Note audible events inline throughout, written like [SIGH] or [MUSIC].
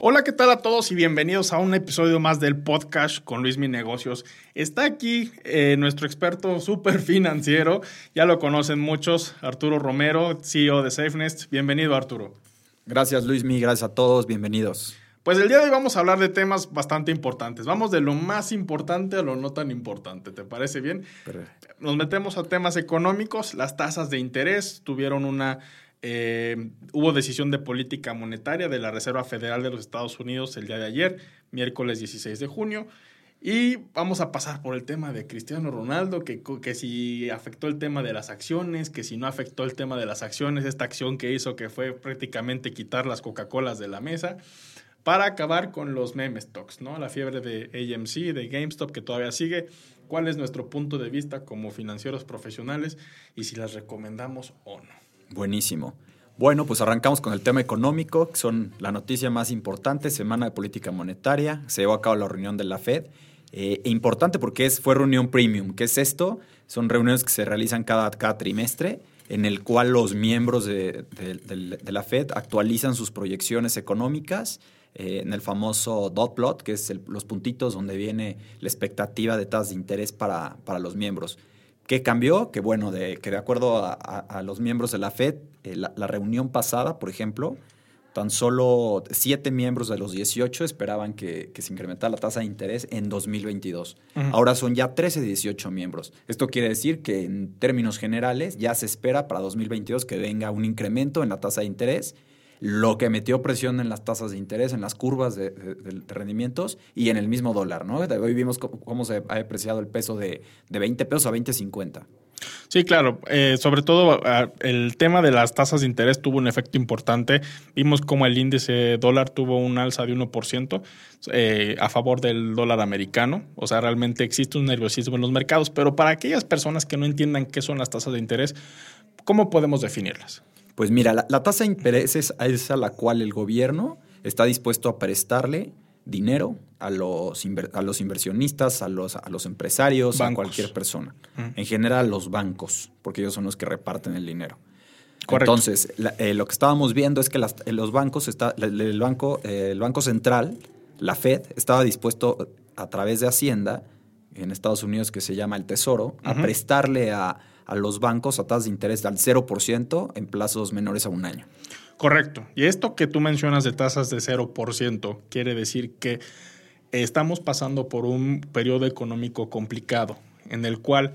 Hola, ¿qué tal a todos y bienvenidos a un episodio más del podcast con Luis Mi Negocios? Está aquí eh, nuestro experto súper financiero, ya lo conocen muchos, Arturo Romero, CEO de SafeNest. Bienvenido, Arturo. Gracias, Luis Mi, gracias a todos, bienvenidos. Pues el día de hoy vamos a hablar de temas bastante importantes. Vamos de lo más importante a lo no tan importante. ¿Te parece bien? Nos metemos a temas económicos. Las tasas de interés tuvieron una eh, hubo decisión de política monetaria de la Reserva Federal de los Estados Unidos el día de ayer, miércoles 16 de junio. Y vamos a pasar por el tema de Cristiano Ronaldo, que, que si afectó el tema de las acciones, que si no afectó el tema de las acciones, esta acción que hizo que fue prácticamente quitar las Coca-Colas de la mesa, para acabar con los meme stocks, ¿no? La fiebre de AMC, de GameStop, que todavía sigue. ¿Cuál es nuestro punto de vista como financieros profesionales y si las recomendamos o no? Buenísimo. Bueno, pues arrancamos con el tema económico, que son la noticia más importante, semana de política monetaria, se llevó a cabo la reunión de la Fed. Eh, e importante porque es, fue reunión premium. ¿Qué es esto? Son reuniones que se realizan cada, cada trimestre en el cual los miembros de, la Fed actualizan sus proyecciones económicas eh, en el famoso dot plot, que es los puntitos donde viene la expectativa de tasas de interés para, para los miembros. ¿Qué cambió? Que bueno, de, que de acuerdo a, los miembros de la FED, eh, la, reunión pasada, por ejemplo, tan solo siete miembros de los 18 esperaban que, se incrementara la tasa de interés en 2022. Ahora son ya 13 de 18 miembros. Esto quiere decir que en términos generales ya se espera para 2022 que venga un incremento en la tasa de interés lo que metió presión en las tasas de interés, en las curvas de, rendimientos y en el mismo dólar, ¿no? Hoy vimos cómo, se ha depreciado el peso de, 20 pesos a 20.50. Sí, claro. Eh, sobre todo el tema de las tasas de interés tuvo un efecto importante. Vimos cómo el índice dólar tuvo un alza de 1% eh, a favor del dólar americano. O sea, realmente existe un nerviosismo en los mercados. Pero para aquellas personas que no entiendan qué son las tasas de interés, ¿cómo podemos definirlas? Pues mira, la, tasa de interés es a la cual el gobierno está dispuesto a prestarle dinero a los, a los inversionistas, a los, a los empresarios, a cualquier persona. En general, los bancos, porque ellos son los que reparten el dinero. Correcto. Entonces, eh, lo que estábamos viendo es que eh, los bancos, está, el, banco, eh, el Banco Central, la Fed, estaba dispuesto a través de Hacienda, en Estados Unidos que se llama el Tesoro, a prestarle a a los bancos a tasas de interés del 0% en plazos menores a un año. Correcto. Y esto que tú mencionas de tasas de 0% quiere decir que estamos pasando por un periodo económico complicado en el cual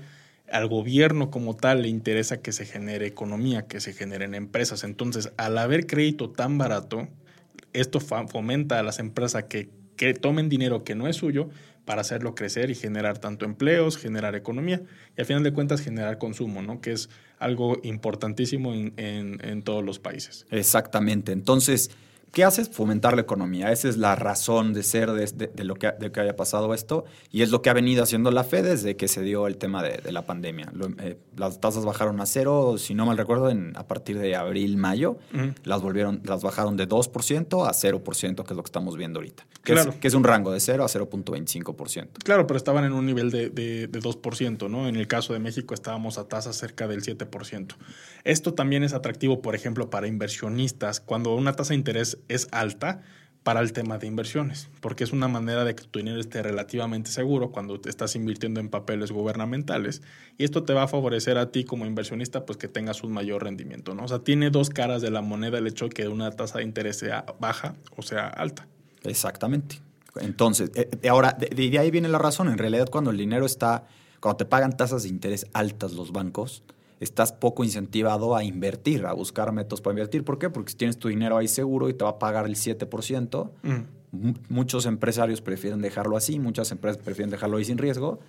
al gobierno como tal le interesa que se genere economía, que se generen empresas. Entonces, al haber crédito tan barato, esto fomenta a las empresas que, que tomen dinero que no es suyo para hacerlo crecer y generar tanto empleos, generar economía y al final de cuentas generar consumo, ¿no? Que es algo importantísimo en, en todos los países. Exactamente. Entonces, ¿Qué haces? Fomentar la economía. Esa es la razón de ser de, lo que, de que haya pasado esto y es lo que ha venido haciendo la Fed desde que se dio el tema de, la pandemia. Eh, las tasas bajaron a cero, si no mal recuerdo, en, a partir de abril, mayo. Las volvieron, las bajaron de 2% a 0%, que es lo que estamos viendo ahorita. Que, es, que es un rango de 0 a 0.25%. Claro, pero estaban en un nivel de, de, de 2%, ¿no? En el caso de México estábamos a tasas cerca del 7%. Esto también es atractivo, por ejemplo, para inversionistas. Cuando una tasa de interés es alta para el tema de inversiones, porque es una manera de que tu dinero esté relativamente seguro cuando te estás invirtiendo en papeles gubernamentales y esto te va a favorecer a ti como inversionista pues que tengas un mayor rendimiento, ¿no? O sea, tiene dos caras de la moneda el hecho de que una tasa de interés sea baja o sea alta. Exactamente. Entonces, eh, eh, ahora, de, de ahí viene la razón. En realidad, cuando el dinero está, cuando te pagan tasas de interés altas los bancos, estás poco incentivado a invertir, a buscar métodos para invertir. ¿Por qué? Porque si tienes tu dinero ahí seguro y te va a pagar el 7%, mm. muchos empresarios prefieren dejarlo así, muchas empresas prefieren dejarlo ahí sin riesgo,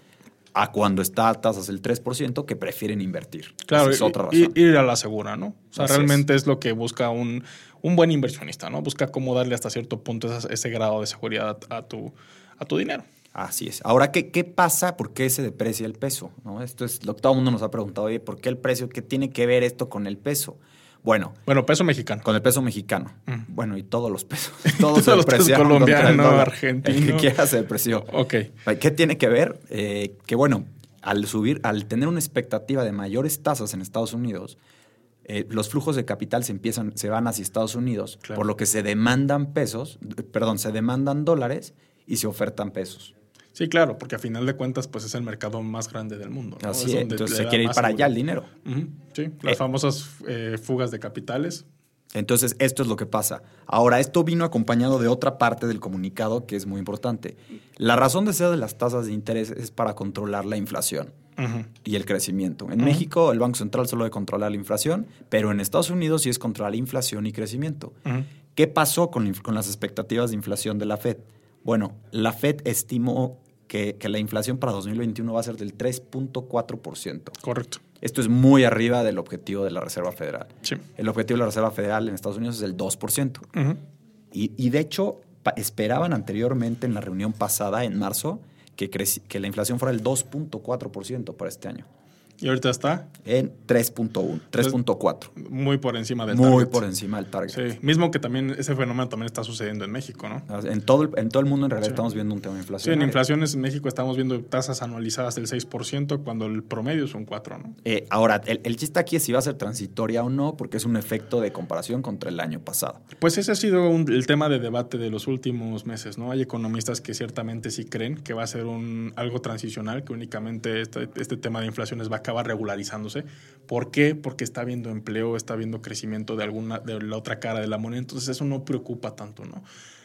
a cuando está a tasas del 3% que prefieren invertir. Claro, es otra razón. ir a la segura, ¿no? O sea, realmente es. lo que busca un, un, buen inversionista, ¿no? Busca cómo darle hasta cierto punto ese, grado de seguridad a tu, a tu dinero. Así es. Ahora, ¿qué, ¿qué pasa? ¿Por qué se deprecia el peso? ¿No? Esto es lo que todo el mundo nos ha preguntado, oye, ¿por qué el precio? ¿Qué tiene que ver esto con el peso? Bueno. Bueno, peso mexicano. Con el peso mexicano. Mm. Bueno, y todos los pesos. [LAUGHS] Todos, todos los pesos colombiano, argentino. El que quiera se depreció. Ok. ¿Qué tiene que ver? Eh, que bueno, al subir, al tener una expectativa de mayores tasas en Estados Unidos, eh, los flujos de capital se empiezan, se van hacia Estados Unidos, por lo que se demandan pesos, perdón, se demandan dólares y se ofertan pesos. Sí, claro, porque a final de cuentas, pues es el mercado más grande del mundo. Así es, entonces se quiere ir para allá el dinero. Sí, las eh, famosas eh, fugas de capitales. Entonces, esto es lo que pasa. Ahora, esto vino acompañado de otra parte del comunicado que es muy importante. La razón de ser de las tasas de interés es para controlar la inflación y el crecimiento. En México, el Banco Central solo de controlar la inflación, pero en Estados Unidos sí es controlar la inflación y crecimiento. ¿Qué pasó con, con las expectativas de inflación de la Fed? Bueno, la Fed estimó que, la inflación para 2021 va a ser del 3.4%. Correcto. Esto es muy arriba del objetivo de la Reserva Federal. Sí. El objetivo de la Reserva Federal en Estados Unidos es el 2%. y, de hecho, esperaban anteriormente en la reunión pasada, en marzo, que, que la inflación fuera el 2.4% para este año. ¿Y ahorita está? En 3.1, 3.4. Muy por encima del Muy target. Muy por encima del target. Sí, mismo que también ese fenómeno también está sucediendo en México, ¿no? En todo el, en todo el mundo en realidad estamos viendo un tema de inflación. Sí, en inflaciones en México estamos viendo tasas anualizadas del 6% cuando el promedio es un 4, ¿no? Eh, ahora, el, el, chiste aquí es si va a ser transitoria o no, porque es un efecto de comparación contra el año pasado. Pues ese ha sido el tema de debate de los últimos meses, ¿no? Hay economistas que ciertamente sí creen que va a ser un, algo transicional, que únicamente este, este tema de inflaciones va a acabar regularizando ¿Por qué? Porque está habiendo empleo, está habiendo crecimiento de alguna de la otra cara de la moneda, entonces eso no preocupa tanto, ¿no?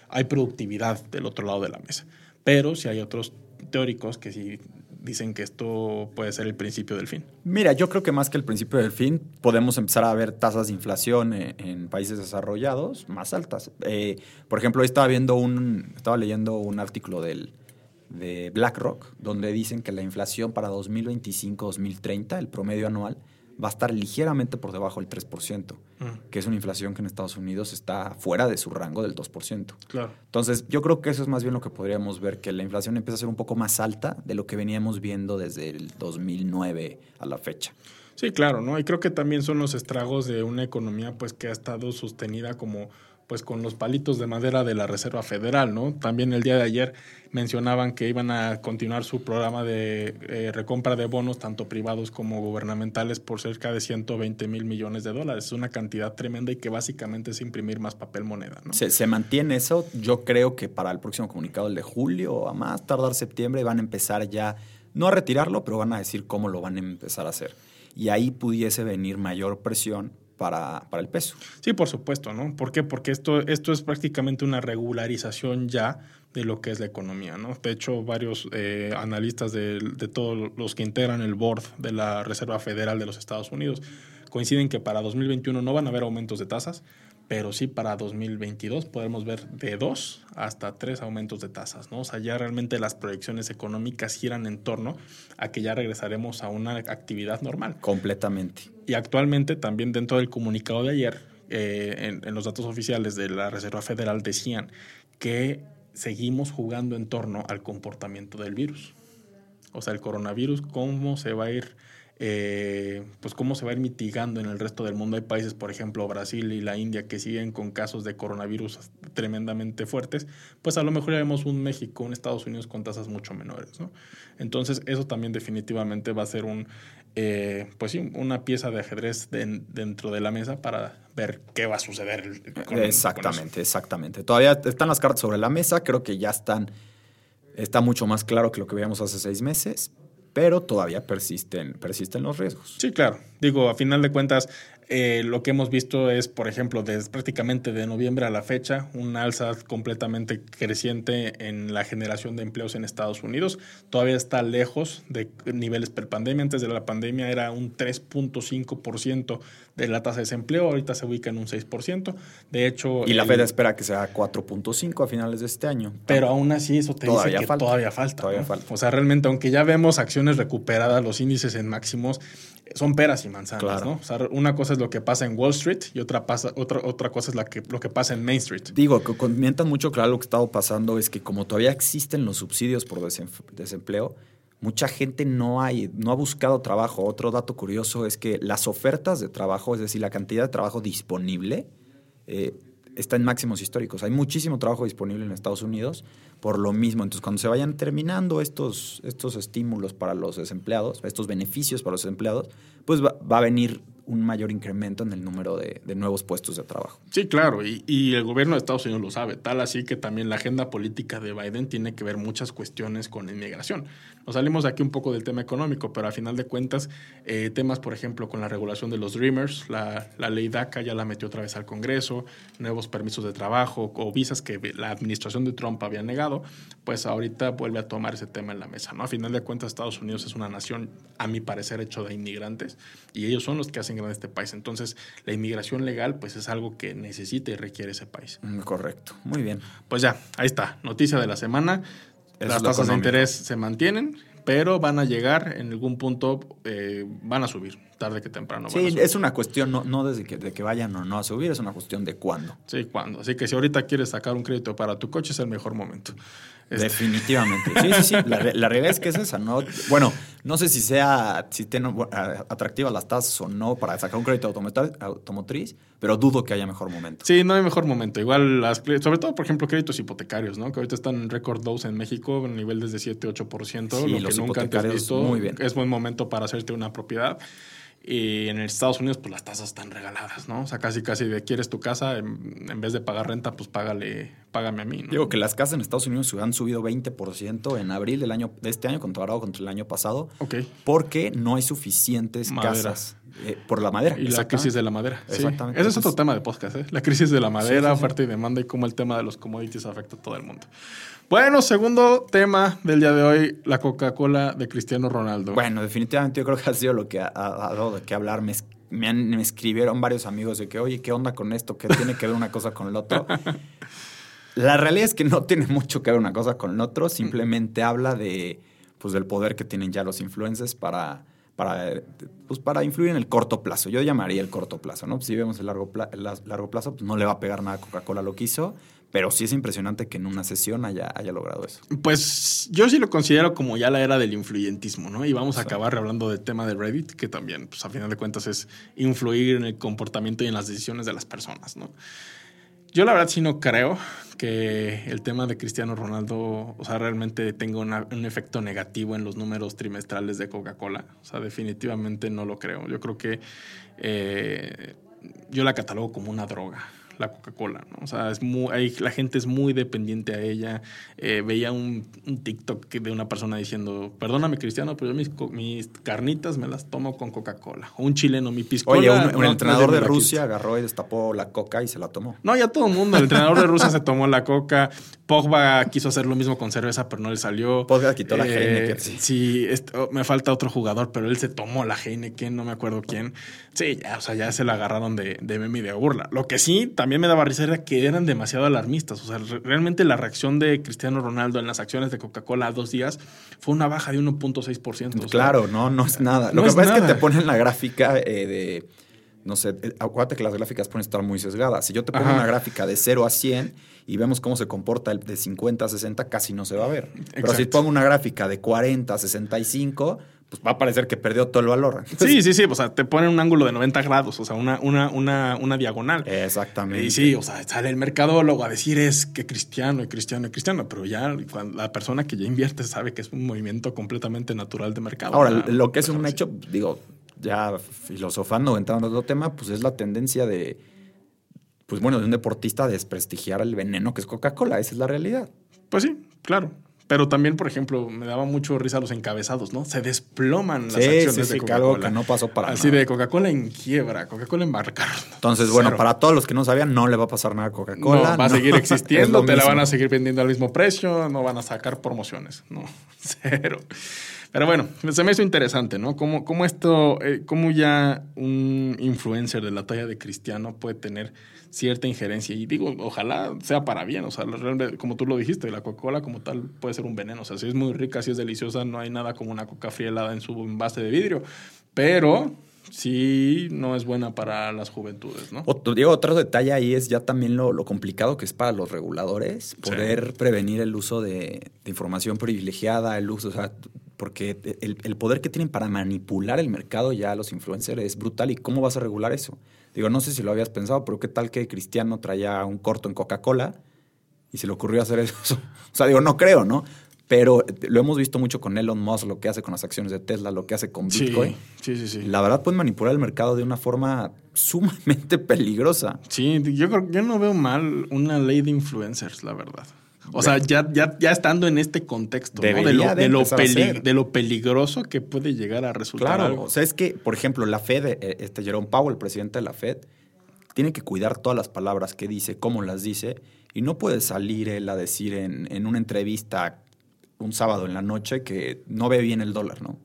Hay productividad del otro lado de la mesa. Pero si hay otros teóricos que sí dicen que esto puede ser el principio del fin. Mira, yo creo que más que el principio del fin, podemos empezar a ver tasas de inflación en, países desarrollados más altas. Eh, por ejemplo, hoy estaba viendo un, estaba leyendo un artículo del, de BlackRock, donde dicen que la inflación para 2025-2030, el promedio anual, va a estar ligeramente por debajo del 3%, mm. que es una inflación que en Estados Unidos está fuera de su rango del 2%. Claro. Entonces, yo creo que eso es más bien lo que podríamos ver, que la inflación empieza a ser un poco más alta de lo que veníamos viendo desde el 2009 a la fecha. Sí, claro, ¿no? Y creo que también son los estragos de una economía pues que ha estado sostenida como pues con los palitos de madera de la Reserva Federal, ¿no? También el día de ayer mencionaban que iban a continuar su programa de eh, recompra de bonos, tanto privados como gubernamentales, por cerca de 120 mil millones de dólares. Es una cantidad tremenda y que básicamente es imprimir más papel moneda, ¿no? Se, se mantiene eso. Yo creo que para el próximo comunicado, el de julio, a más tardar septiembre, van a empezar ya, no a retirarlo, pero van a decir cómo lo van a empezar a hacer. Y ahí pudiese venir mayor presión para, el peso. Sí, por supuesto, ¿no? ¿Por qué? Porque esto, esto es prácticamente una regularización ya de lo que es la economía, ¿no? De hecho, varios eh, analistas de, de, todos los que integran el board de la Reserva Federal de los Estados Unidos coinciden que para 2021 no van a haber aumentos de tasas, pero sí para 2022 podemos ver de dos hasta tres aumentos de tasas, ¿no? O sea, ya realmente las proyecciones económicas giran en torno a que ya regresaremos a una actividad normal. Completamente. Y actualmente también dentro del comunicado de ayer, eh, en, los datos oficiales de la Reserva Federal decían que seguimos jugando en torno al comportamiento del virus. O sea, el coronavirus, cómo se va a ir eh, pues cómo se va a ir mitigando en el resto del mundo. Hay países, por ejemplo, Brasil y la India, que siguen con casos de coronavirus tremendamente fuertes, pues a lo mejor ya vemos un México, un Estados Unidos con tasas mucho menores. ¿no? Entonces, eso también definitivamente va a ser un, eh, pues sí, una pieza de ajedrez dentro de la mesa para ver qué va a suceder. exactamente, exactamente. Todavía están las cartas sobre la mesa, creo que ya están, está mucho más claro que lo que veíamos hace seis meses, pero todavía persisten, persisten los riesgos. Sí, claro. Digo, a final de cuentas, eh, lo que hemos visto es, por ejemplo, desde prácticamente de noviembre a la fecha, un alza completamente creciente en la generación de empleos en Estados Unidos. Todavía está lejos de niveles pre-pandemia. Antes de la pandemia era un 3.5% de la tasa de desempleo, ahorita se ubica en un 6%. De hecho... Y la Fed espera que sea 4.5 a finales de este año. Pero aún así eso te dice que todavía falta. Todavía falta. O sea, realmente, aunque ya vemos acciones recuperadas, los índices en máximos, son peras y manzanas, ¿no? O sea, una cosa es lo que pasa en Wall Street y otra, pasa, otra, otra cosa es la que, lo que pasa en Main Street. Digo, que comentan mucho claro lo que ha estado pasando es que como todavía existen los subsidios por desempleo, mucha gente no, hay, no ha buscado trabajo. Otro dato curioso es que las ofertas de trabajo, es decir, la cantidad de trabajo disponible, eh, está en máximos históricos. Hay muchísimo trabajo disponible en Estados Unidos por lo mismo. Entonces, cuando se vayan terminando estos, estos estímulos para los desempleados, estos beneficios para los desempleados, pues va, va a venir un mayor incremento en el número de, nuevos puestos de trabajo. Sí, claro, y, el gobierno de Estados Unidos lo sabe, tal así que también la agenda política de Biden tiene que ver muchas cuestiones con inmigración. Nos salimos aquí un poco del tema económico, pero a final de cuentas, eh, temas, por ejemplo, con la regulación de los Dreamers, la, la, ley DACA ya la metió otra vez al Congreso, nuevos permisos de trabajo o visas que la administración de Trump había negado, pues ahorita vuelve a tomar ese tema en la mesa. ¿no? A final de cuentas, Estados Unidos es una nación, a mi parecer, hecho de inmigrantes, y ellos son los que hacen de este país. Entonces, la inmigración legal, pues es algo que necesita y requiere ese país. Mm, correcto. Muy bien. Pues ya, ahí está. Noticia de la semana. Las tasas de interés se mantienen, pero van a llegar en algún punto, eh, van a subir, tarde que temprano. Sí, es una cuestión no, no desde que, de que vayan o no a subir, es una cuestión de cuándo. Sí, cuándo. Así que si ahorita quieres sacar un crédito para tu coche, es el mejor momento. Este. Definitivamente. Sí, sí, sí. La, realidad es que es esa, ¿no? Bueno, no sé si sea, si tienen atractivas las tasas o no para sacar un crédito automotriz, pero dudo que haya mejor momento. Sí, no hay mejor momento. Igual, las, sobre todo, por ejemplo, créditos hipotecarios, ¿no? Que ahorita están en récord 2 en México, en nivel desde 7-8%, sí, lo que nunca antes visto. Muy bien. Es buen momento para hacerte una propiedad. Y en Estados Unidos, pues las tasas están regaladas, ¿no? O sea, casi, casi de quieres tu casa, en, vez de pagar renta, pues págale, págame a mí, ¿no? Digo que las casas en Estados Unidos han subido 20% en abril del año, de este año comparado contra el año pasado. Ok. Porque no hay suficientes casas. Eh, por la madera. Y la crisis de la madera. Exactamente. Ese es otro tema de podcast, ¿eh? La crisis de la madera, oferta y demanda y cómo el tema de los commodities afecta a todo el mundo. Bueno, segundo tema del día de hoy, la Coca-Cola de Cristiano Ronaldo. Bueno, definitivamente yo creo que ha sido lo que ha, dado de qué hablar. Me, me, escribieron varios amigos de que, oye, ¿qué onda con esto? ¿Qué tiene que ver una cosa con el otro? [LAUGHS] la realidad es que no tiene mucho que ver una cosa con el otro, simplemente habla de, pues, del poder que tienen ya los influencers para, para, pues, para influir en el corto plazo. Yo llamaría el corto plazo, ¿no? Si vemos el largo, largo plazo, pues no le va a pegar nada a Coca-Cola lo que hizo, pero sí es impresionante que en una sesión haya, haya logrado eso. Pues yo sí lo considero como ya la era del influyentismo, ¿no? Y vamos a acabar hablando del tema de Reddit, que también, pues a final de cuentas, es influir en el comportamiento y en las decisiones de las personas, ¿no? Yo la verdad sí no creo que el tema de Cristiano Ronaldo, o sea, realmente tenga un efecto negativo en los números trimestrales de Coca-Cola. O sea, definitivamente no lo creo. Yo creo que eh, yo la catalogo como una droga la Coca-Cola, ¿no? O sea, es muy, la gente es muy dependiente a ella. Eh, veía un, TikTok de una persona diciendo, perdóname Cristiano, pero yo mis, mis carnitas me las tomo con Coca-Cola. O un chileno, mi piscola. Oye, un, entrenador de Rusia agarró y destapó la coca y se la tomó. No, ya todo el mundo. El entrenador de Rusia se tomó la coca. Pogba quiso hacer lo mismo con cerveza, pero no le salió. Pogba quitó la eh, Heineken. Sí, oh, me falta otro jugador, pero él se tomó la Heineken, no me acuerdo quién. Sí, ya, o sea, ya se la agarraron de, de meme y de burla. Lo que sí, también me daba risa era que eran demasiado alarmistas. O sea, realmente la reacción de Cristiano Ronaldo en las acciones de Coca-Cola a dos días fue una baja de 1.6%. Claro, no, no es nada. Lo que pasa es que te ponen la gráfica eh, de no sé, eh, acuérdate que las gráficas pueden estar muy sesgadas. Si yo te pongo una gráfica de 0 a 100 y vemos cómo se comporta el de 50 a 60, casi no se va a ver. Pero si pongo una gráfica de 40 a 65, pues va a parecer que perdió todo el valor. [LAUGHS] sí, sí, sí. O sea, te ponen un ángulo de 90 grados, o sea, una, una, una, una diagonal. Exactamente. Y sí, o sea, sale el mercadólogo a decir es que cristiano y cristiano y cristiano, pero ya cuando la persona que ya invierte sabe que es un movimiento completamente natural de mercado. Ahora, lo que es un hecho, digo, ya filosofando, entrando en otro tema, pues es la tendencia de, pues bueno, de un deportista a desprestigiar el veneno que es Coca-Cola. Esa es la realidad. Pues sí, claro. Pero también, por ejemplo, me daba mucho risa los encabezados, ¿no? Se desploman las acciones de Coca-Cola. algo que no pasó para Así de Coca-Cola en quiebra, Coca-Cola en barca. Entonces, bueno, para todos los que no sabían, no le va a pasar nada a Coca-Cola. No, va a seguir [LAUGHS] existiendo, te la van a seguir vendiendo al mismo precio, no van a sacar promociones. No, [LAUGHS] cero. Pero bueno, se me hizo interesante, ¿no? Cómo, cómo esto, eh, cómo ya un influencer de la talla de Cristiano puede tener cierta injerencia. Y digo, ojalá sea para bien. O sea, como tú lo dijiste, la Coca-Cola como tal puede ser un veneno. O sea, si es muy rica, si es deliciosa, no hay nada como una coca fría helada en su envase de vidrio pero sí no es buena para las juventudes, ¿no? Otro, Diego, otro detalle ahí es ya también lo, lo complicado que es para los reguladores poder prevenir el uso de, de, información privilegiada, el uso, o sea, porque el, el, poder que tienen para manipular el mercado ya los influencers es brutal. ¿Y cómo vas a regular eso? Digo, no sé si lo habías pensado, pero qué tal que Cristiano traía un corto en Coca-Cola y se le ocurrió hacer eso. [LAUGHS] o sea, digo, no creo, ¿no? Pero lo hemos visto mucho con Elon Musk, lo que hace con las acciones de Tesla, lo que hace con Bitcoin. Sí, sí, sí. La verdad pueden manipular el mercado de una forma sumamente [LAUGHS] peligrosa. Sí, yo, yo no veo mal una ley de influencers, la verdad. O sea, ya, ya, ya estando en este contexto, ¿no? de, lo, de, lo de, lo, peligroso que puede llegar a resultar. Claro, algo. o sea, es que, por ejemplo, la Fed, eh, este Jerome Powell, el presidente de la Fed, tiene que cuidar todas las palabras que dice, cómo las dice, y no puede salir él a decir en, en una entrevista un sábado en la noche que no ve bien el dólar, ¿no?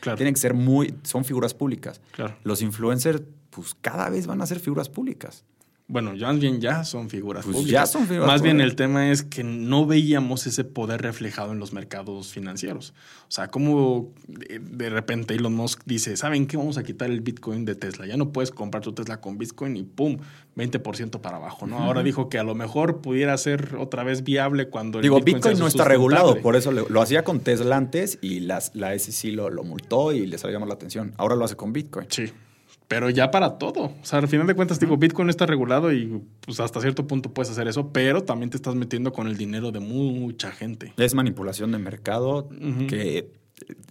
Claro. Tienen que ser muy, son figuras públicas. Claro. Los influencers, pues cada vez van a ser figuras públicas. Bueno, ya bien ya son figuras pues públicas. Ya son figuras Más públicas. bien el tema es que no veíamos ese poder reflejado en los mercados financieros. O sea, como de repente Elon Musk dice, ¿saben qué? Vamos a quitar el Bitcoin de Tesla. Ya no puedes comprar tu Tesla con Bitcoin y ¡pum! 20% para abajo, ¿no? Uh -huh. Ahora dijo que a lo mejor pudiera ser otra vez viable cuando el Digo, Bitcoin, Bitcoin no está regulado, por eso lo, lo, hacía con Tesla antes y las, la SEC lo, lo multó y les llamó la atención. Ahora lo hace con Bitcoin. Sí pero ya para todo. O sea, al final de cuentas, digo, Bitcoin está regulado y pues hasta cierto punto puedes hacer eso, pero también te estás metiendo con el dinero de mucha gente. Es manipulación de mercado uh -huh. que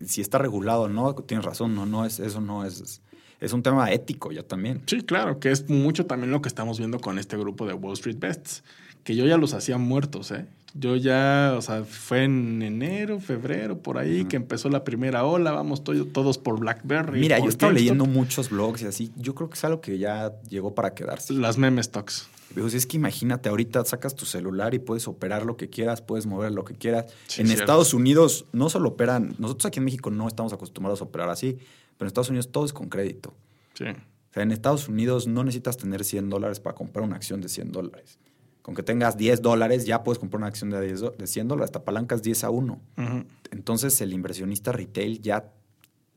si está regulado o no, tienes razón, no, no es, eso no es, es un tema ético ya también. Sí, claro, que es mucho también lo que estamos viendo con este grupo de Wall Street Bests, que yo ya los hacía muertos, ¿eh? Yo ya, o sea, fue en enero, febrero, por ahí, uh -huh. que empezó la primera ola, vamos to todos por BlackBerry. Mira, por yo estaba leyendo muchos blogs y así, yo creo que es algo que ya llegó para quedarse. Las meme stocks. Digo, si es que imagínate, ahorita sacas tu celular y puedes operar lo que quieras, puedes mover lo que quieras. Sí, en cierto. Estados Unidos no solo operan, nosotros aquí en México no estamos acostumbrados a operar así, pero en Estados Unidos todo es con crédito. Sí. O sea, en Estados Unidos no necesitas tener 100 dólares para comprar una acción de 100 dólares. Con que tengas 10 dólares, ya puedes comprar una acción de, 10, de 100 dólares. Te apalancas 10 a 1. Uh -huh. Entonces, el inversionista retail ya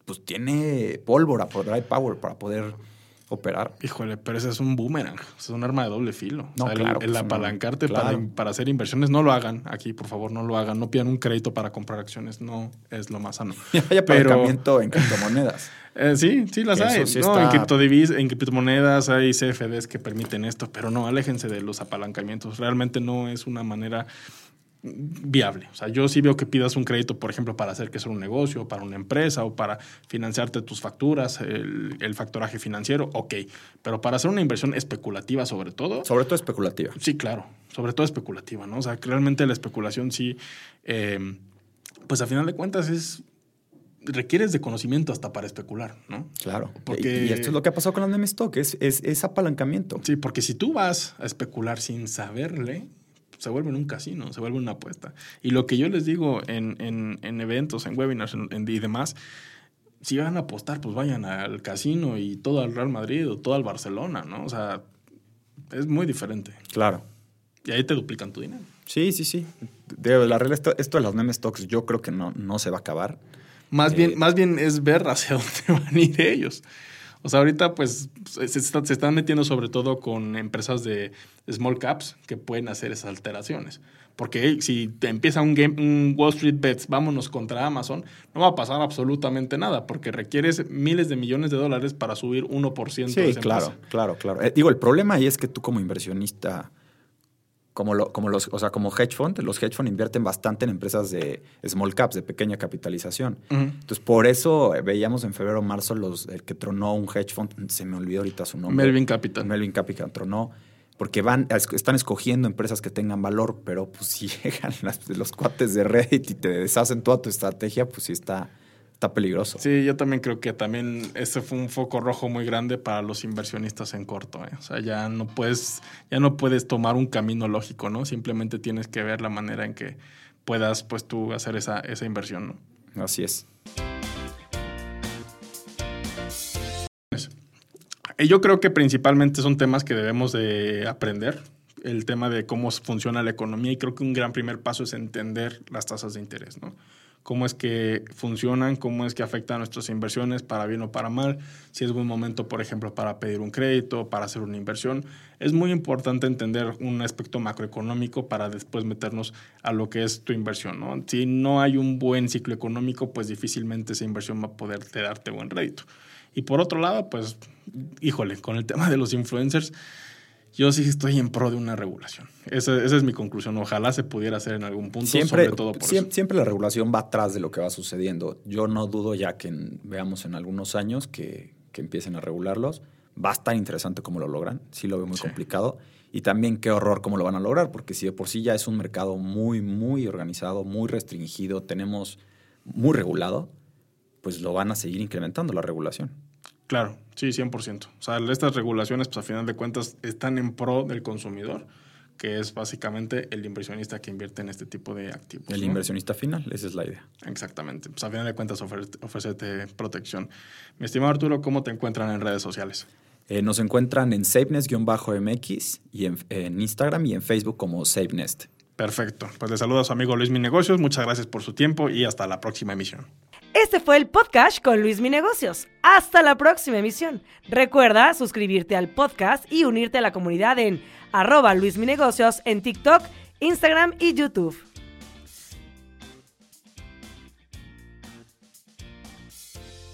pues, tiene pólvora, por dry power para poder operar. Híjole, pero ese es un boomerang. Es un arma de doble filo. No, o sea, claro, el, el pues, apalancarte no, claro. para, para, hacer inversiones, no lo hagan aquí, por favor, no lo hagan. No pidan un crédito para comprar acciones. No es lo más sano. [LAUGHS] hay apalancamiento pero... en criptomonedas. [LAUGHS] Eh, sí, sí las hay. Sí no, está... en, criptodivis, en criptomonedas hay CFDs que permiten esto, pero no, aléjense de los apalancamientos. Realmente no es una manera viable. O sea, yo sí veo que pidas un crédito, por ejemplo, para hacer que sea un negocio, para una empresa o para financiarte tus facturas, el, el, factoraje financiero, ok. Pero para hacer una inversión especulativa sobre todo. Sobre todo especulativa. Sí, claro. Sobre todo especulativa, ¿no? O sea, realmente la especulación sí, eh, pues a final de cuentas es requieres de conocimiento hasta para especular, ¿no? Claro. Porque, y, esto es lo que ha pasado con las meme stock, es, es, es apalancamiento. Sí, porque si tú vas a especular sin saberle, se vuelve en un casino, se vuelve una apuesta. Y lo que yo les digo en, en, en eventos, en webinars en, y demás, si van a apostar, pues vayan al casino y todo al Real Madrid o todo al Barcelona, ¿no? O sea, es muy diferente. Claro. Y ahí te duplican tu dinero. Sí, sí, sí. De, la realidad, esto, esto, de las meme stocks yo creo que no, no se va a acabar. Más, eh, bien, más bien es ver hacia [LAUGHS] dónde van a ir ellos. O sea, ahorita pues se, está, se, están metiendo sobre todo con empresas de small caps que pueden hacer esas alteraciones. Porque si te empieza un, game, un Wall Street Bets, vámonos contra Amazon, no va a pasar absolutamente nada, porque requieres miles de millones de dólares para subir 1% sí, de esa claro, empresa. claro, claro. Eh, digo, el problema ahí es que tú como inversionista como, lo, como los, o sea, como hedge fund, los hedge fund invierten bastante en empresas de small caps, de pequeña capitalización. Uh -huh. Entonces, por eso veíamos en febrero o marzo los, el que tronó un hedge fund, se me olvidó ahorita su nombre. Melvin Capital. Melvin Capital tronó, porque van, están escogiendo empresas que tengan valor, pero pues [LAUGHS] si llegan las, los cuates de Reddit y te deshacen toda tu estrategia, pues sí está, está peligroso. Sí, yo también creo que también ese fue un foco rojo muy grande para los inversionistas en corto. ¿eh? O sea, ya no puedes, ya no puedes tomar un camino lógico, ¿no? Simplemente tienes que ver la manera en que puedas, pues, tú hacer esa, esa inversión, ¿no? Así es. Yo creo que principalmente son temas que debemos de aprender. El tema de cómo funciona la economía y creo que un gran primer paso es entender las tasas de interés, ¿no? Cómo es que funcionan, cómo es que afectan nuestras inversiones para bien o para mal, si es buen momento, por ejemplo, para pedir un crédito, para hacer una inversión. Es muy importante entender un aspecto macroeconómico para después meternos a lo que es tu inversión. ¿no? Si no hay un buen ciclo económico, pues difícilmente esa inversión va a poder darte buen rédito. Y por otro lado, pues, híjole, con el tema de los influencers, yo sí estoy en pro de una regulación. Esa, es mi conclusión. Ojalá se pudiera hacer en algún punto, siempre, sobre todo por siempre, la regulación va atrás de lo que va sucediendo. Yo no dudo ya que veamos en algunos años que, empiecen a regularlos. Va a estar interesante cómo lo logran. Sí lo veo muy complicado. Y también qué horror cómo lo van a lograr, porque si de por sí ya es un mercado muy, muy organizado, muy restringido, tenemos muy regulado, pues lo van a seguir incrementando la regulación. Claro, sí, 100%. O sea, estas regulaciones, pues a final de cuentas, están en pro del consumidor, que es básicamente el inversionista que invierte en este tipo de activos. El inversionista final, esa es la idea. Exactamente. Pues a final de cuentas, ofrecerte protección. Mi estimado Arturo, ¿cómo te encuentran en redes sociales? Eh, nos encuentran en SafeNest-MX y en, en, Instagram y en Facebook como SafeNest. Perfecto. Pues le saludo a su amigo Luis Mi Negocios. Muchas gracias por su tiempo y hasta la próxima emisión. Este fue el podcast con Luis Mi Negocios. Hasta la próxima emisión. Recuerda suscribirte al podcast y unirte a la comunidad en arroba Luis Mi Negocios en TikTok, Instagram y YouTube.